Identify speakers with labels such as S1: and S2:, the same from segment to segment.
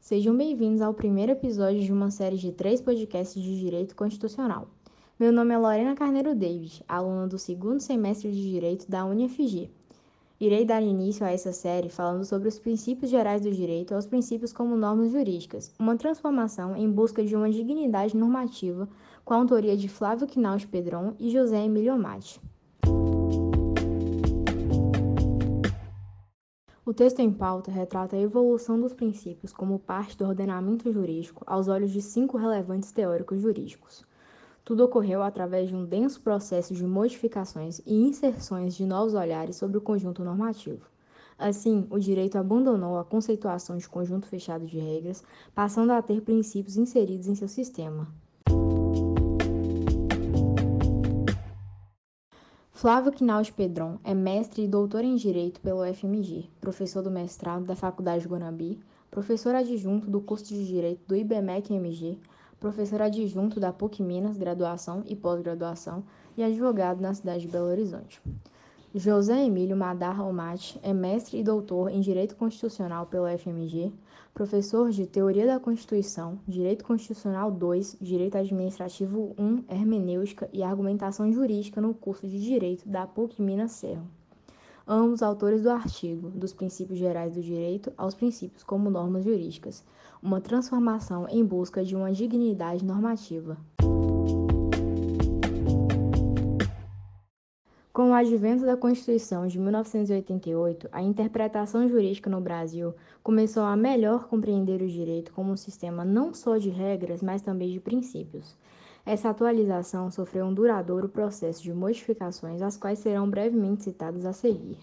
S1: Sejam bem-vindos ao primeiro episódio de uma série de três podcasts de Direito Constitucional. Meu nome é Lorena Carneiro David, aluna do segundo semestre de Direito da UniFG. Irei dar início a essa série falando sobre os princípios gerais do direito aos princípios como normas jurídicas, uma transformação em busca de uma dignidade normativa com a autoria de Flávio Quinaus Pedron e José Emílio Amati. O texto em pauta retrata a evolução dos princípios como parte do ordenamento jurídico aos olhos de cinco relevantes teóricos jurídicos. Tudo ocorreu através de um denso processo de modificações e inserções de novos olhares sobre o conjunto normativo. Assim, o direito abandonou a conceituação de conjunto fechado de regras, passando a ter princípios inseridos em seu sistema. Flávio Quinaus Pedron é mestre e doutor em Direito pelo FMG, professor do mestrado da Faculdade Guanambi, professor adjunto do curso de Direito do IBMEC-MG, professor adjunto da PUC Minas, graduação e pós-graduação, e advogado na cidade de Belo Horizonte. José Emílio Madar Omate é mestre e doutor em Direito Constitucional pela FMG, professor de Teoria da Constituição, Direito Constitucional 2, Direito Administrativo 1, Hermenêutica e Argumentação Jurídica no curso de Direito da PUC Minas Serra. Ambos autores do artigo Dos Princípios Gerais do Direito aos Princípios como Normas Jurídicas, uma transformação em busca de uma dignidade normativa. Com o advento da Constituição de 1988, a interpretação jurídica no Brasil começou a melhor compreender o direito como um sistema não só de regras, mas também de princípios. Essa atualização sofreu um duradouro processo de modificações, as quais serão brevemente citadas a seguir.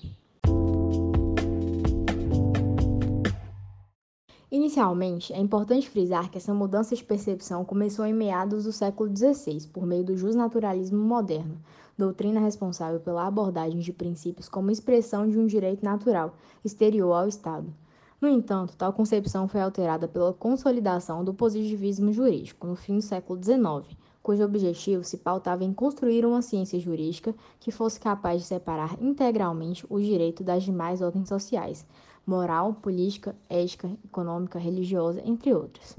S1: Inicialmente, é importante frisar que essa mudança de percepção começou em meados do século XVI, por meio do justnaturalismo moderno, doutrina responsável pela abordagem de princípios como expressão de um direito natural, exterior ao Estado. No entanto, tal concepção foi alterada pela consolidação do positivismo jurídico no fim do século XIX, cujo objetivo se pautava em construir uma ciência jurídica que fosse capaz de separar integralmente o direito das demais ordens sociais, moral, política, ética, econômica, religiosa, entre outras.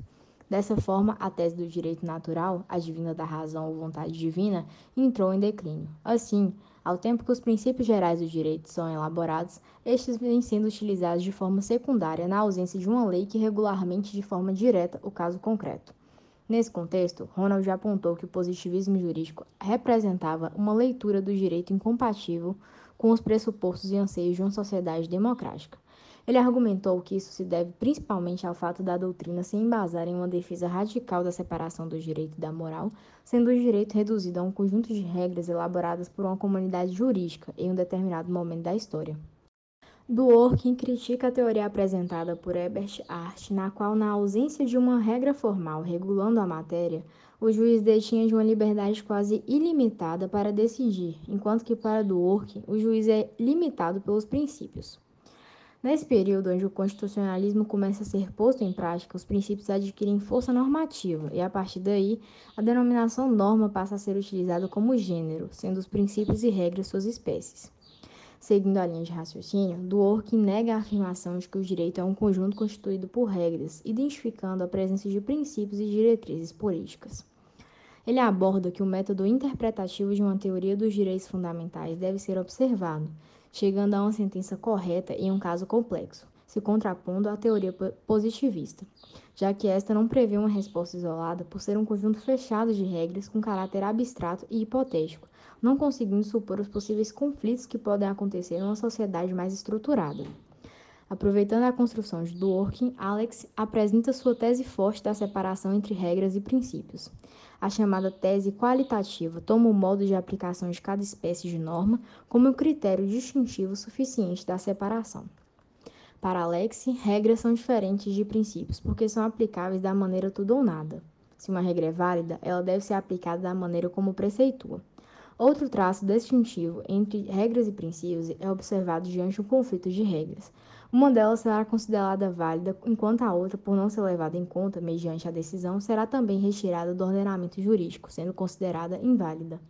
S1: Dessa forma, a tese do direito natural, advinda da razão ou vontade divina, entrou em declínio. Assim, ao tempo que os princípios gerais do direito são elaborados, estes vêm sendo utilizados de forma secundária na ausência de uma lei que regularmente de forma direta o caso concreto. Nesse contexto, Ronald já apontou que o positivismo jurídico representava uma leitura do direito incompatível com os pressupostos e anseios de uma sociedade democrática. Ele argumentou que isso se deve principalmente ao fato da doutrina se embasar em uma defesa radical da separação do direito e da moral, sendo o direito reduzido a um conjunto de regras elaboradas por uma comunidade jurídica em um determinado momento da história. Dworkin critica a teoria apresentada por Herbert Hart, na qual, na ausência de uma regra formal regulando a matéria, o juiz detinha de uma liberdade quase ilimitada para decidir, enquanto que para Dworkin o juiz é limitado pelos princípios. Nesse período onde o constitucionalismo começa a ser posto em prática, os princípios adquirem força normativa e, a partir daí, a denominação norma passa a ser utilizada como gênero, sendo os princípios e regras suas espécies. Seguindo a linha de raciocínio, Dworkin nega a afirmação de que o direito é um conjunto constituído por regras, identificando a presença de princípios e diretrizes políticas. Ele aborda que o método interpretativo de uma teoria dos direitos fundamentais deve ser observado, chegando a uma sentença correta em um caso complexo, se contrapondo à teoria positivista, já que esta não prevê uma resposta isolada por ser um conjunto fechado de regras com caráter abstrato e hipotético, não conseguindo supor os possíveis conflitos que podem acontecer em uma sociedade mais estruturada. Aproveitando a construção de Dworkin, Alex apresenta sua tese forte da separação entre regras e princípios. A chamada tese qualitativa toma o modo de aplicação de cada espécie de norma como um critério distintivo suficiente da separação. Para Alex, regras são diferentes de princípios porque são aplicáveis da maneira tudo ou nada. Se uma regra é válida, ela deve ser aplicada da maneira como preceitua. Outro traço distintivo entre regras e princípios é observado diante de um conflito de regras. Uma delas será considerada válida, enquanto a outra, por não ser levada em conta mediante a decisão, será também retirada do ordenamento jurídico, sendo considerada inválida.